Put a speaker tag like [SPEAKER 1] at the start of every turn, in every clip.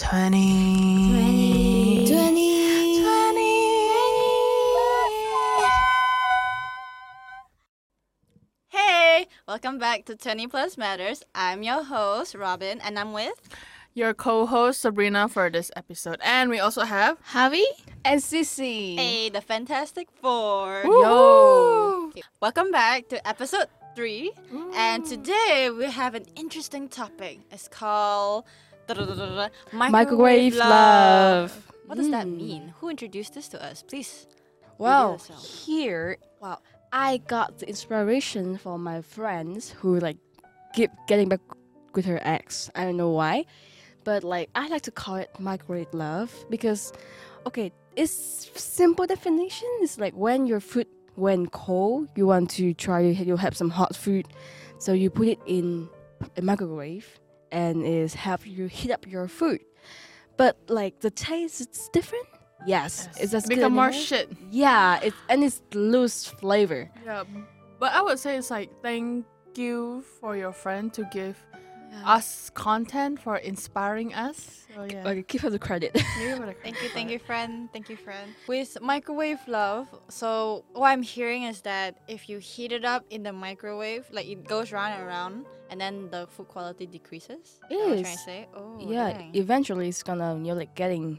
[SPEAKER 1] 20.
[SPEAKER 2] 20.
[SPEAKER 1] 20. 20. Hey, welcome back to 20 Plus Matters. I'm your host, Robin, and I'm with
[SPEAKER 3] your co-host Sabrina for this episode, and we also have
[SPEAKER 2] Javi
[SPEAKER 4] and Sissy.
[SPEAKER 1] Hey, the Fantastic Four.
[SPEAKER 3] Yo.
[SPEAKER 1] Welcome back to episode three, and today we have an interesting topic. It's called microwave,
[SPEAKER 4] Microwave
[SPEAKER 1] love.
[SPEAKER 4] love.
[SPEAKER 1] What does that
[SPEAKER 4] Mm.
[SPEAKER 1] mean? Who introduced this to us? Please.
[SPEAKER 4] Well, here, well, I got the inspiration from my friends who like keep getting back with her ex. I don't know why, but like I like to call it microwave love because, okay, it's simple definition. It's like when your food when cold, you want to try you have some hot food, so you put it in a microwave and is have you heat up your food. But like the taste it's different. Yes, it's just
[SPEAKER 3] become more shit.
[SPEAKER 4] Yeah, it's and it's lose flavor.
[SPEAKER 3] Yeah, but I would say it's like thank you for your friend to give
[SPEAKER 1] Yeah.
[SPEAKER 3] us content for inspiring us. So yeah,
[SPEAKER 4] Okay, give her the credit.
[SPEAKER 3] Give it a
[SPEAKER 1] Thank you, thank you, friend. Thank you, friend. With microwave love, so what I'm hearing is that if you heat it up in the microwave, like it goes round and round, and then the food quality decreases. Is what you're trying to say? Oh,
[SPEAKER 4] yeah,
[SPEAKER 1] dang.
[SPEAKER 4] eventually it's gonna you're like getting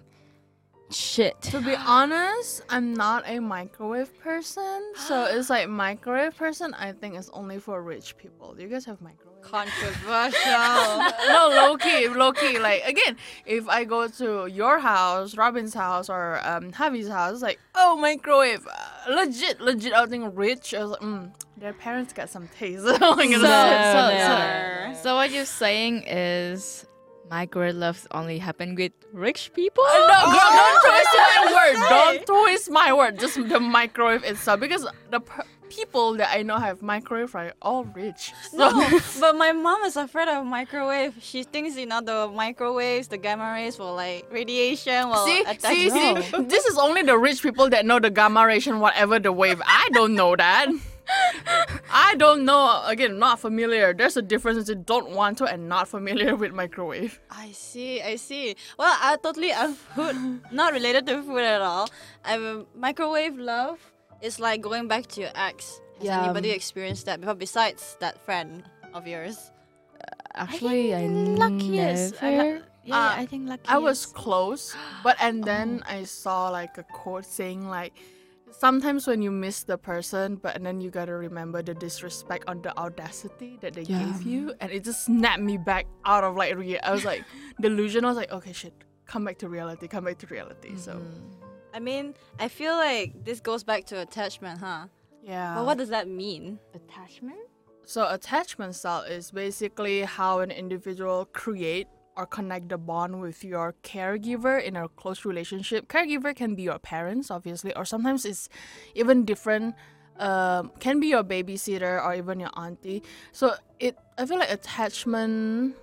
[SPEAKER 4] shit.
[SPEAKER 3] To be honest, I'm not a microwave person, so it's like microwave person. I think is only for rich people. Do you guys have microwave?
[SPEAKER 1] Controversial.
[SPEAKER 3] no, low key, low key. Like again, if I go to your house, Robin's house, or um Javi's house, like oh microwave, uh, legit, legit. I think rich. I was like, mm, their parents got some taste. I'm
[SPEAKER 2] So, so, so, so what you're saying is microwave loves only happen with rich people?
[SPEAKER 3] Uh, No, girl, don't twist my word.
[SPEAKER 1] did
[SPEAKER 3] Don't twist my word. Just the microwave itself, because the per- people that I know have microwave are all rich. So
[SPEAKER 1] no, but my mom is afraid of microwave. She thinks you know the microwaves, the gamma rays will like radiation will
[SPEAKER 3] see,
[SPEAKER 1] attack
[SPEAKER 3] see,
[SPEAKER 1] you.
[SPEAKER 3] see. This is only the rich people that know the gamma ration, whatever the wave. I don't know that. I don't know. Again, not familiar. There's a difference between don't want to and not familiar with microwave.
[SPEAKER 1] I see, I see. Well, I totally am food, not related to food at all. I'm microwave love is like going back to your ex. Has
[SPEAKER 4] Yeah,
[SPEAKER 1] anybody experienced that before besides that friend of yours?
[SPEAKER 4] Actually, I,
[SPEAKER 2] luckiest. I
[SPEAKER 4] never.
[SPEAKER 2] lu- yeah,
[SPEAKER 3] Uh,
[SPEAKER 2] I think luckiest.
[SPEAKER 3] I was close, but and then I saw like a quote saying like sometimes when you miss the person, but and then you gotta remember the disrespect on the audacity that they
[SPEAKER 4] Yeah.
[SPEAKER 3] gave you, and it just snapped me back out of like rea- I was like delusional. I was like, okay, shit, come back to reality, come back to reality. So mm-hmm.
[SPEAKER 1] I mean, I feel like this goes back to attachment, huh?
[SPEAKER 3] yeah.
[SPEAKER 1] But what does that mean?
[SPEAKER 2] attachment.
[SPEAKER 3] So attachment style is basically how an individual create or connect the bond with your caregiver in a close relationship. Caregiver can be your parents, obviously, or sometimes it's even different. Um, can be your babysitter or even your auntie. So it, I feel like attachment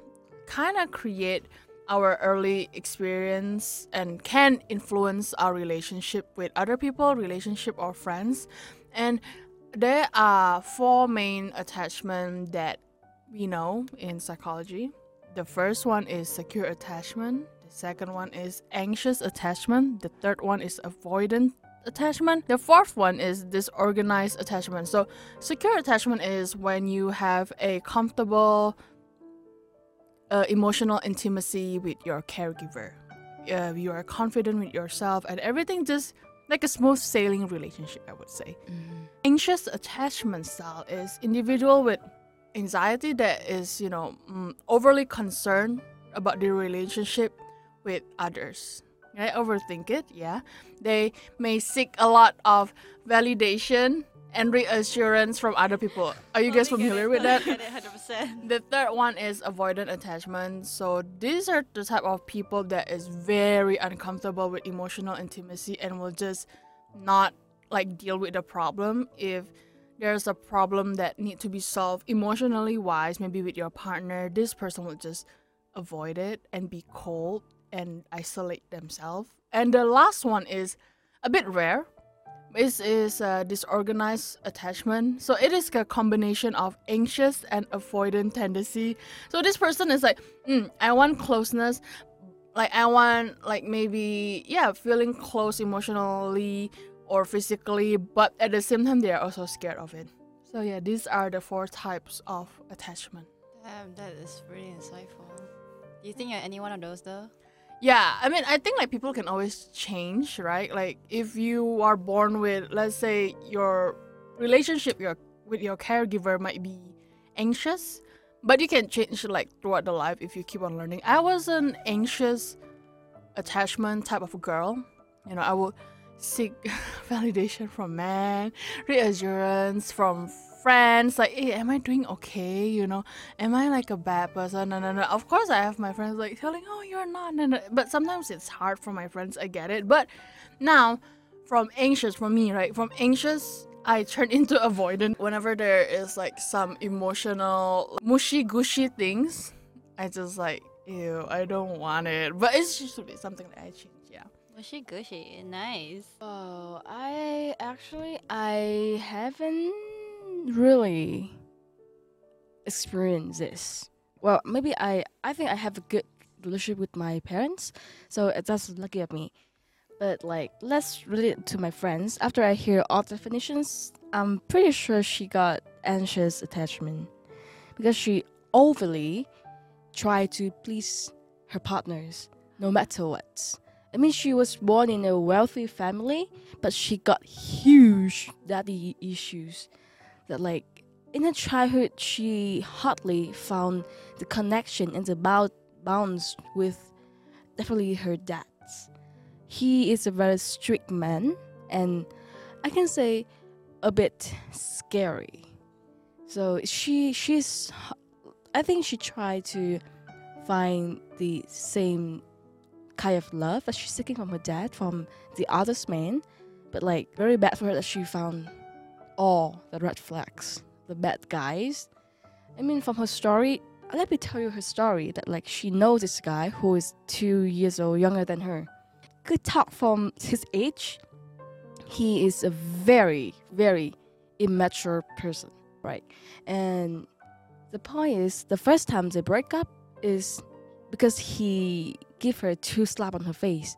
[SPEAKER 3] kind of create our early experience and can influence our relationship with other people, relationship or friends, and there are four main attachment that we know in psychology. The first one is secure attachment. The second one is anxious attachment. The third one is avoidant attachment. The fourth one is disorganized attachment. So, secure attachment is when you have a comfortable uh, emotional intimacy with your caregiver. Uh, you are confident with yourself, and everything just like a smooth sailing relationship, I would say. Anxious attachment style is individual with anxiety that is, you know, mm, overly concerned about the relationship with others. Right? Overthink it, yeah. They may seek a lot of validation and reassurance from other people. Are you guys familiar with that?
[SPEAKER 1] Get it, 100%.
[SPEAKER 3] The third one is avoidant attachment. So these are the type of people that is very uncomfortable with emotional intimacy and will just not like deal with the problem if there's a problem that need to be solved emotionally wise, maybe with your partner, this person will just avoid it and be cold and isolate themselves. And the last one is a bit rare. This is a disorganized attachment. So it is a combination of anxious and avoidant tendency. So this person is like, mm, I want closeness, like I want like maybe yeah, feeling close emotionally or physically, but at the same time they are also scared of it. So yeah, these are the four types of attachment.
[SPEAKER 1] Damn, that is really insightful. Do you think you're any one of those though?
[SPEAKER 3] Yeah, I mean, I think like people can always change, right? Like if you are born with, let's say, your relationship your with your caregiver might be anxious, but you can change like throughout the life if you keep on learning. I was an anxious attachment type of girl. You know, I would seek validation from men, reassurance from friends. Like, hey, am I doing okay? You know, am I like a bad person? No, no, no. Of course, I have my friends like telling, oh, you're not. No, no. But sometimes it's hard for my friends. I get it. But now, from anxious, for me, right? From anxious I turn into avoidant whenever there is like some emotional mushy gushy things. I just like ew, I don't want it. But it's just something that I change.
[SPEAKER 1] Mushy gushy, nice.
[SPEAKER 4] Oh, I actually I haven't really experienced this. Well, maybe I I think I have a good relationship with my parents, so that's lucky of me. But like, let's relate to my friends. After I hear all definitions, I'm pretty sure she got anxious attachment because she overly tried to please her partners no matter what. I mean, she was born in a wealthy family, but she got huge daddy issues. That, like, in her childhood, she hardly found the connection and the bound bonds with definitely her dad he is a very strict man and I can say a bit scary. So she she's I think she tried to find the same kind of love that she's seeking from her dad from the other's man, but like very bad for her that she found all the red flags, the bad guys. I mean, from her story, let me tell you her story that like she knows this guy who is two years old younger than her Good talk from his age, he is a very, very immature person, right? And the point is, the first time they break up is because he give her two slap on her face.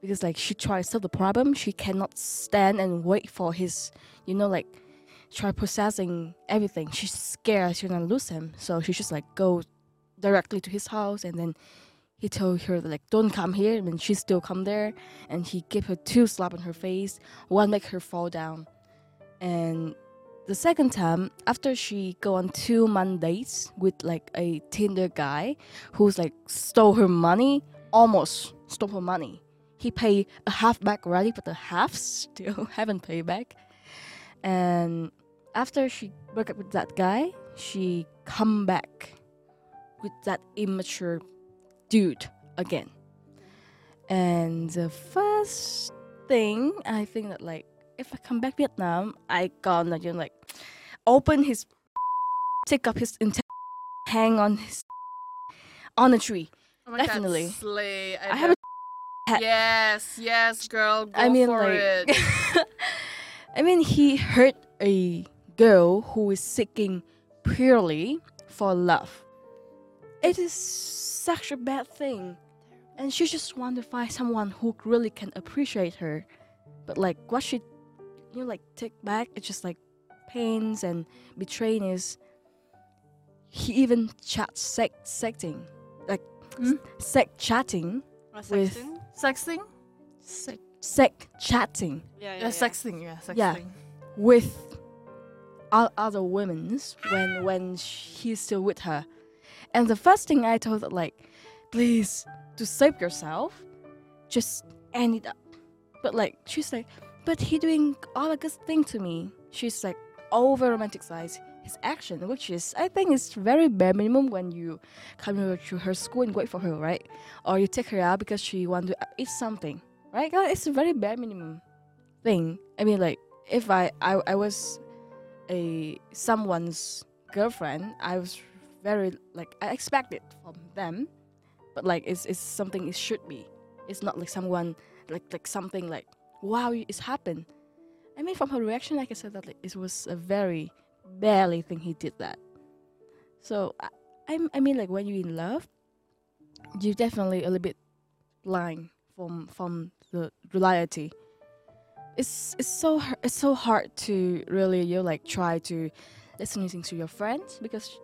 [SPEAKER 4] Because like she tried to solve the problem, she cannot stand and wait for his, you know, like try processing everything. She's scared she's gonna lose him, so she just like go directly to his house and then he told her like don't come here and she still come there and he gave her two slap on her face one make her fall down and the second time after she go on two mondays with like a tinder guy who's like stole her money almost stole her money he paid a half back already but the half still haven't paid back and after she broke up with that guy she come back with that immature dude again. And the first thing I think that like if I come back Vietnam, I gonna you know, like open his take up his intent hang on his on a tree.
[SPEAKER 3] Oh
[SPEAKER 4] Definitely.
[SPEAKER 3] God, slay. I,
[SPEAKER 4] I have a hat.
[SPEAKER 3] Yes, yes, girl. Go
[SPEAKER 4] I mean like. I mean he hurt a girl who is seeking purely for love. It is such a bad thing. And she just want to find someone who really can appreciate her. But like what she you know like take back it's just like pains and betraying is he even chat sex sexting. Like
[SPEAKER 3] Hmm?
[SPEAKER 4] sex chatting.
[SPEAKER 1] What,
[SPEAKER 4] With-
[SPEAKER 1] sexting?
[SPEAKER 3] Sexting?
[SPEAKER 4] Sex sex chatting
[SPEAKER 1] Yeah, yeah,
[SPEAKER 3] Yeah,
[SPEAKER 1] yeah.
[SPEAKER 3] sexting. Yeah, sexting.
[SPEAKER 4] Yeah. with other women's when when he's still with her. And the first thing I told her like, please to save yourself, just end it up. But like she's like, but he doing all the good thing to me. She's like over romanticize his action, which is I think is very bare minimum when you come over to her school and wait for her, right? Or you take her out because she want to eat something, right? It's a very bare minimum thing. I mean, like if I I, I was a someone's girlfriend, I was very like I expect it from them, but like it's it's something it should be. It's not like someone like like something like wow it's happened. I mean, from her reaction, like I said, that like, it was a very barely thing he did that. So I, I mean, like when you're in love, you're definitely a little bit blind from from the reality. It's it's so it's so hard to really you like try to listening to your friends because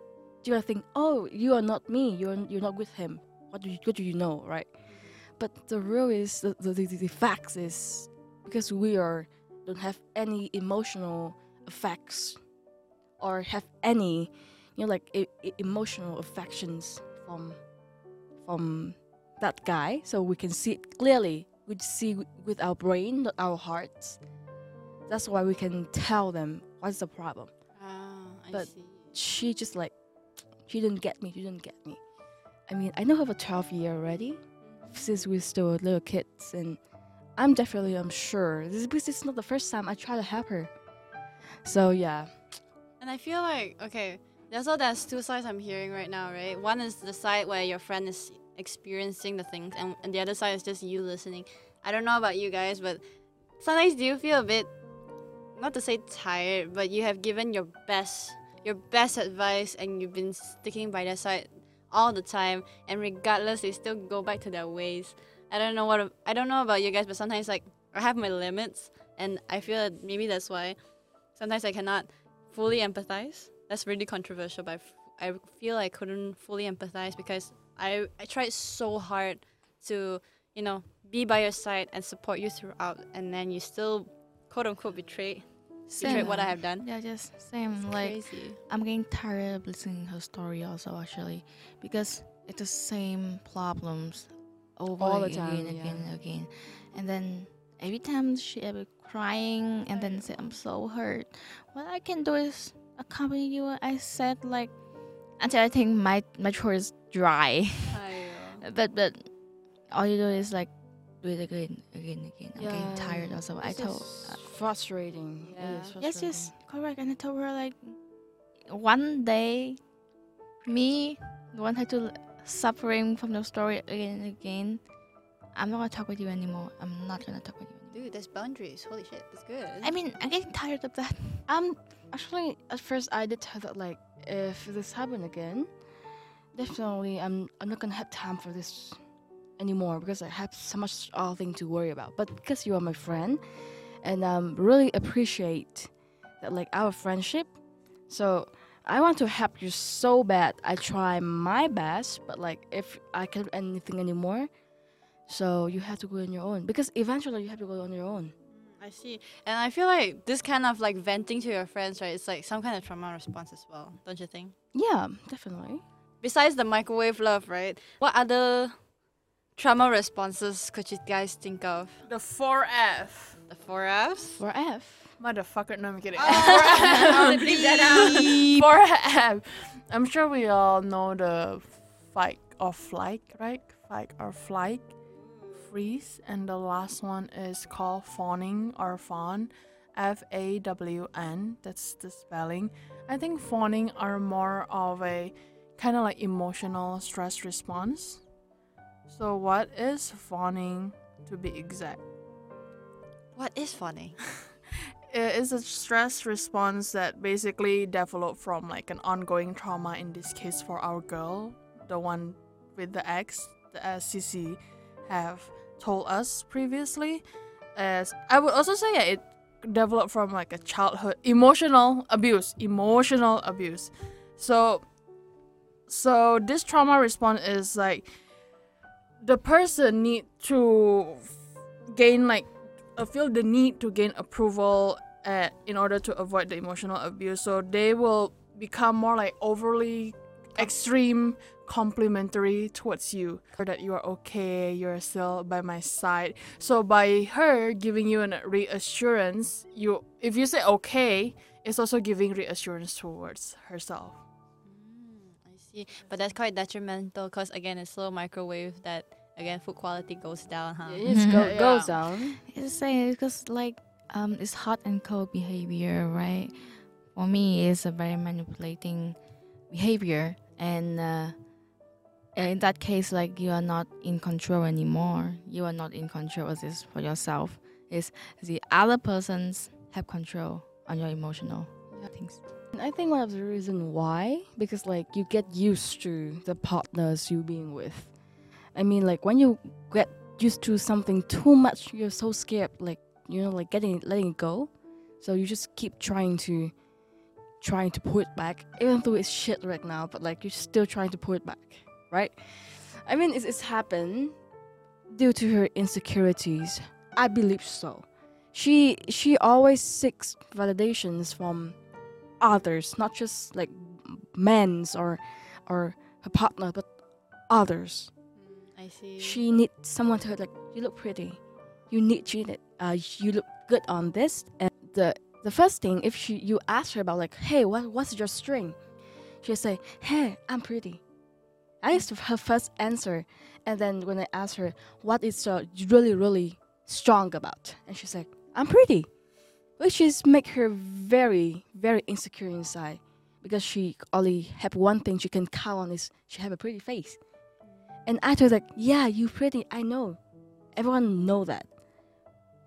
[SPEAKER 4] you are think oh you are not me you're you're not with him what do you what do you know right but the real is the the, the, the facts is because we are don't have any emotional effects or have any you know like emotional affections from from that guy. So we can see it clearly we see with our brain not our hearts. That's why we can tell them what's the problem.
[SPEAKER 1] Ah, I
[SPEAKER 4] But-
[SPEAKER 1] see.
[SPEAKER 4] she just like she didn't get me she didn't get me. I mean i know her for 12 year already since we're still little kids and i'm definitely i'm sure this because it's not the first time i try to help her so yeah
[SPEAKER 1] And I feel like okay, there's all there's two sides I'm hearing right now, right? One is the side where your friend is experiencing the things, and, and the other side is just you listening. I don't know about you guys, but sometimes do you feel a bit, not to say tired, but you have given your best, your best advice, and you've been sticking by their side all the time, and regardless, they still go back to their ways. I don't know what I don't know about you guys, but sometimes like I have my limits, and I feel that maybe that's why sometimes I cannot fully empathize. That's really controversial, but I, f- I feel I couldn't fully empathize because I, I tried so hard to, you know, be by your side and support you throughout, and then you still, quote unquote, betray, betray what I have done.
[SPEAKER 2] Yeah, just same.
[SPEAKER 1] It's
[SPEAKER 2] like
[SPEAKER 1] crazy.
[SPEAKER 2] I'm getting tired of listening her story also actually because it's the same problems over
[SPEAKER 4] All the time,
[SPEAKER 2] and again
[SPEAKER 4] yeah.
[SPEAKER 2] and again. And then every time she ever crying and then say I'm so hurt. What I can do is accompany you. I said like until I think my my throat is dry. But but all you do is like do it again, again, again. I'm getting tired also. I told
[SPEAKER 4] just uh, frustrating
[SPEAKER 1] Yeah.
[SPEAKER 4] is
[SPEAKER 2] Yes, yes, correct. And I told her like one day, me want her to suffering from the story again and again. I'm not gonna talk with you anymore. I'm not gonna talk with you. Anymore.
[SPEAKER 1] Dude, there's boundaries. Holy shit, that's good.
[SPEAKER 2] I mean, I'm getting tired of that.
[SPEAKER 4] Um, actually, at first I did tell that like if this happen again, definitely I'm I'm not gonna have time for this anymore because I have so much other thing to worry about. But because you are my friend, and um, really appreciate that like our friendship, so I want to help you so bad. I try my best, but like if I can't do anything anymore, so you have to go on your own because eventually you have to go on your own.
[SPEAKER 1] I see. And I feel like this kind of like venting to your friends, right? It's like some kind of trauma response as well, don't you think?
[SPEAKER 4] Yeah, definitely.
[SPEAKER 1] Besides the microwave love, right? What other trauma responses could you guys think of?
[SPEAKER 3] The 4F.
[SPEAKER 1] The
[SPEAKER 4] 4Fs? 4F.
[SPEAKER 3] Motherfucker, no, I'm kidding.
[SPEAKER 1] Oh, Bleep that out.
[SPEAKER 3] 4F. I'm sure we all know the fight or flight, right? Fight or flight, freeze, and the last one is called fawning or fawn, F A W N. That's the spelling. I think fawning are more of a kind of like emotional stress response. So, what is fawning to be exact?
[SPEAKER 1] What is funny?
[SPEAKER 3] it is a stress response that basically developed from like an ongoing trauma in this case for our girl the one with the ex the uh, Sissy have told us previously. As i would also say yeah, it developed from like a childhood emotional abuse emotional abuse. So so this trauma response is like the person need to gain like uh, feel the need to gain approval uh, in order to avoid the emotional abuse. So they will become more like overly extreme complimentary towards you that you are okay you're still by my side so by her giving you an reassurance you if you say okay it's also giving reassurance towards herself
[SPEAKER 1] Mm, I see. But that's quite detrimental because, again, it's slow microwave that, again, food quality goes down, huh?
[SPEAKER 4] It is go,
[SPEAKER 3] Yeah.
[SPEAKER 4] goes down.
[SPEAKER 2] It's the same because like um, it's hot and cold behavior, right? For me, it's a very manipulating behavior, and uh, in that case, like you are not in control anymore. You are not in control of this for yourself. It's the other persons have control on your emotional things.
[SPEAKER 4] I think one of the reason why because like you get used to the partners you being with, I mean, like when you get used to something too much, you're so scared, like you know, like getting letting it go. So you just keep trying to trying to pull it back, even though it's shit right now. But like you're still trying to pull it back, right? I mean, it's, it's happened due to her insecurities. I believe so. She she always seeks validations from others, not just like men's or or her partner, but others.
[SPEAKER 1] I see.
[SPEAKER 4] She needs someone to like you look pretty. You need you uh you look good on this and the the first thing if she you ask her about like hey what what's your string, she'll say hey I'm pretty. That is her first answer. And then when I ask her what is uh, really really strong about, and she's like I'm pretty, which is make her very very insecure inside because she only have one thing she can count on is she have a pretty face. And her like, yeah, you're pretty, I know. Everyone know that.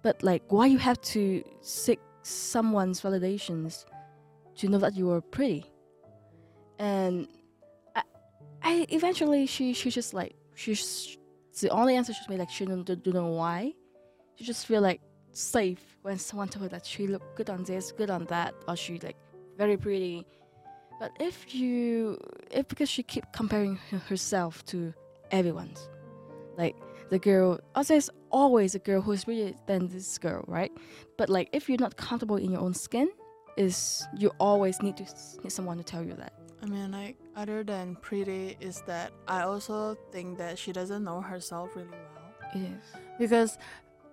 [SPEAKER 4] But like why you have to seek someone's validations to know that you are pretty? And I, I eventually she she just like she's the only answer she made like she don't, don't know why. She just feel like safe when someone told her that she look good on this, good on that, or she like very pretty. But if you, if because she keep comparing herself to everyone's, like the girl, oh, there's always a girl who's prettier than this girl, right? But like if you're not comfortable in your own skin, is you always need to need someone to tell you that.
[SPEAKER 3] I mean, like, other than pretty, is that I also think that she doesn't know herself really well.
[SPEAKER 4] Is.
[SPEAKER 3] Because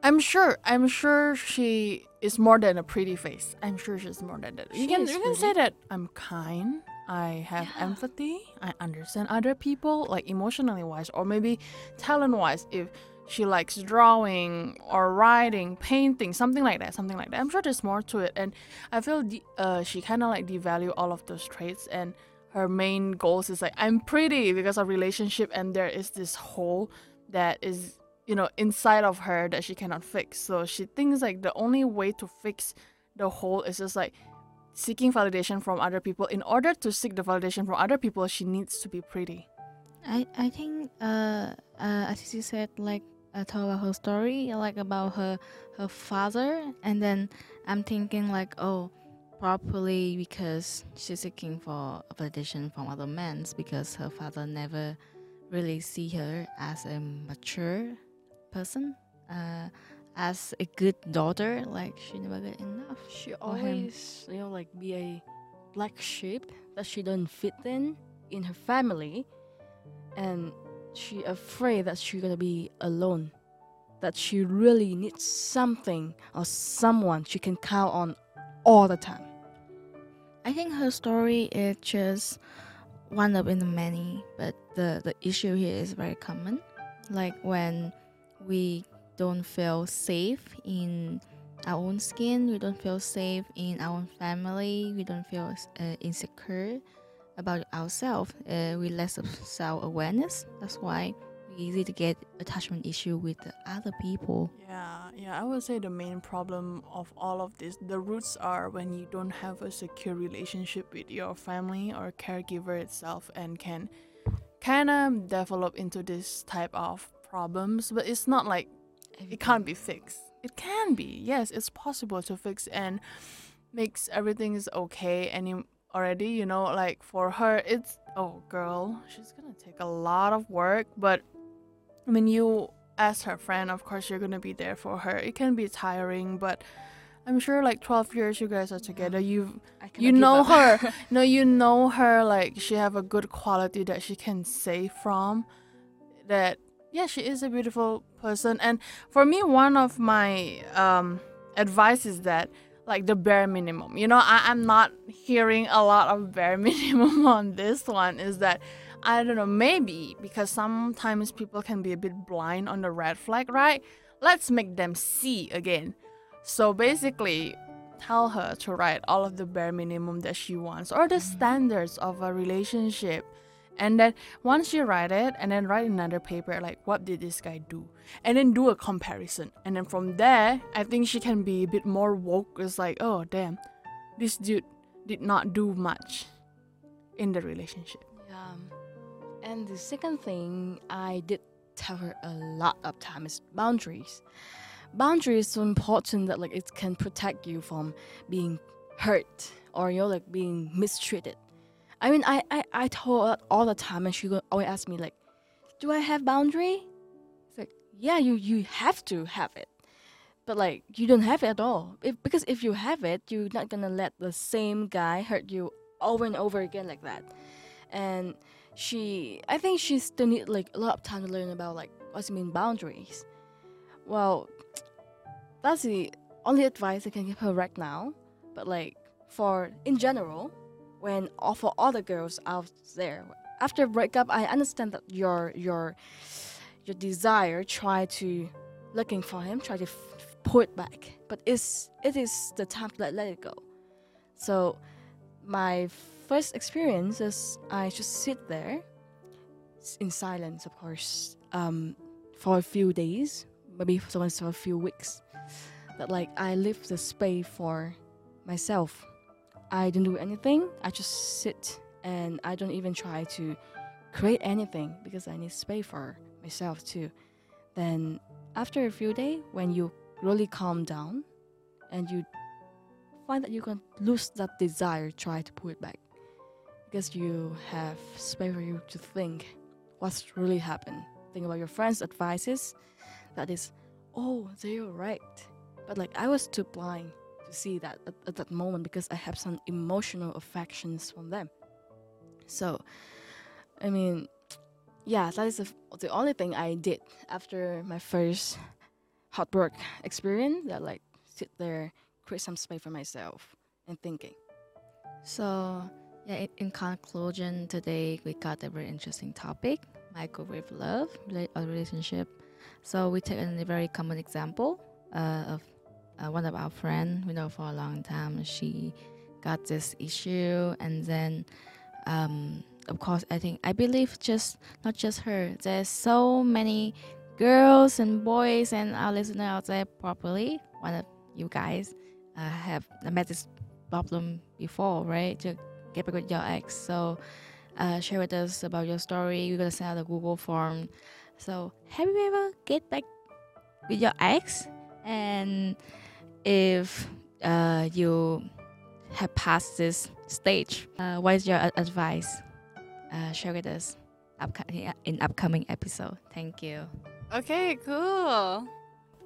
[SPEAKER 3] I'm sure, I'm sure she is more than a pretty face. I'm sure she's more than that. You can, you can say that I'm kind. I have empathy. I understand other people, like emotionally wise, or maybe talent wise. If she likes drawing or writing, painting, something like that, something like that. I'm sure there's more to it, and I feel de- uh, she kind of like devalue all of those traits, and her main goals is like I'm pretty because of relationship, and there is this hole that is you know inside of her that she cannot fix. So she thinks like the only way to fix the hole is just like seeking validation from other people. In order to seek the validation from other people, she needs to be pretty.
[SPEAKER 2] I I think uh uh as she said like I told about her story like about her her father and then I'm thinking like oh probably because she's seeking for validation from other men because her father never really see her as a mature person uh as a good daughter like she never get enough
[SPEAKER 4] She always, you know, like be a black sheep that she don't fit in in her family, and she afraid that she gonna be alone, that she really needs something or someone she can count on all the time.
[SPEAKER 2] I think her story is just one of in the many, but the, the issue here is very common. Like when we don't feel safe in our own skin, we don't feel safe in our own family, we don't feel uh, insecure about ourselves, uh, we less of self awareness. That's why we easy to get attachment issue with other people.
[SPEAKER 3] Yeah, yeah, I would say the main problem of all of this, the roots are when you don't have a secure relationship with your family or caregiver itself and can kind of develop into this type of problems, but it's not like it can't be fixed. It can be, yes, it's possible to fix and makes everything is okay and already, you know, like for her it's oh girl, she's gonna take a lot of work, but when you as her friend, of course you're gonna be there for her. It can be tiring, but I'm sure like 12 years you guys are together. You've you know her. no, you know her. Like she have a good quality that she can say from. That yeah, she is a beautiful person. And for me, one of my um advice is that like the bare minimum. You know, I, I'm not hearing a lot of bare minimum on this one. Is that I don't know, maybe because sometimes people can be a bit blind on the red flag, right? Let's make them see again. So basically, tell her to write all of the bare minimum that she wants or the standards of a relationship. And then once you write it, and then write another paper like, what did this guy do? And then do a comparison. And then from there, I think she can be a bit more woke. It's like, oh, damn, this dude did not do much in the relationship.
[SPEAKER 4] Um, and the second thing I did tell her a lot of time is boundaries. Boundaries so important that like it can protect you from being hurt or you're like being mistreated. I mean, I I, I told her all the time, and she go- always ask me like, "Do I have boundary?" It's like, yeah, you you have to have it, but like you don't have it at all. If, because if you have it, you're not gonna let the same guy hurt you over and over again like that. And she, I think she still need like a lot of time to learn about like what's mean boundaries. Well, that's the only advice I can give her right now. But like for in general, when all for all the girls out there, after breakup, I understand that your your your desire try to looking for him, try to pull it back, but it's it is the time to let, let it go. So my first experience is I just sit there in silence, of course, um, for a few days, maybe sometimes for a few weeks. That like I leave the space for myself. I don't do anything. I just sit and I don't even try to create anything because I need space for myself too. Then after a few days, when you really calm down and you find that you can lose that desire, try to pull it back because you have space for you to think what's really happened. Think about your friends' advices. That is, oh, they're right. But like I was too blind see that at, at that moment because I have some emotional affections from them. So, I mean, yeah, that is the, the only thing I did after my first heartbreak experience. That like sit there, create some space for myself, and thinking.
[SPEAKER 2] So, yeah, in, conclusion, today we got a very interesting topic microwave love or relationship. So, we take a very common example uh, of uh, one of our friend we know for a long time. She got this issue, and then, um, of course, I think I believe just not just her. There's so many girls and boys and our listeners out there. Probably one of you guys uh, have met this problem before, right? To get back with your ex. So uh, share with us about your story. We're gonna send out a Google form. So have you ever get back with your ex? And if uh, you have passed this stage, uh, what is your advice? Uh, share with us upco- in upcoming episode. Thank you.
[SPEAKER 1] Okay, cool.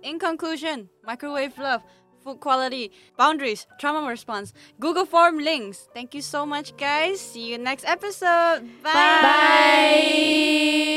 [SPEAKER 1] In conclusion, microwave love, food quality, boundaries, trauma response, Google form links. Thank you so much, guys. See you next episode. Bye.
[SPEAKER 2] Bye.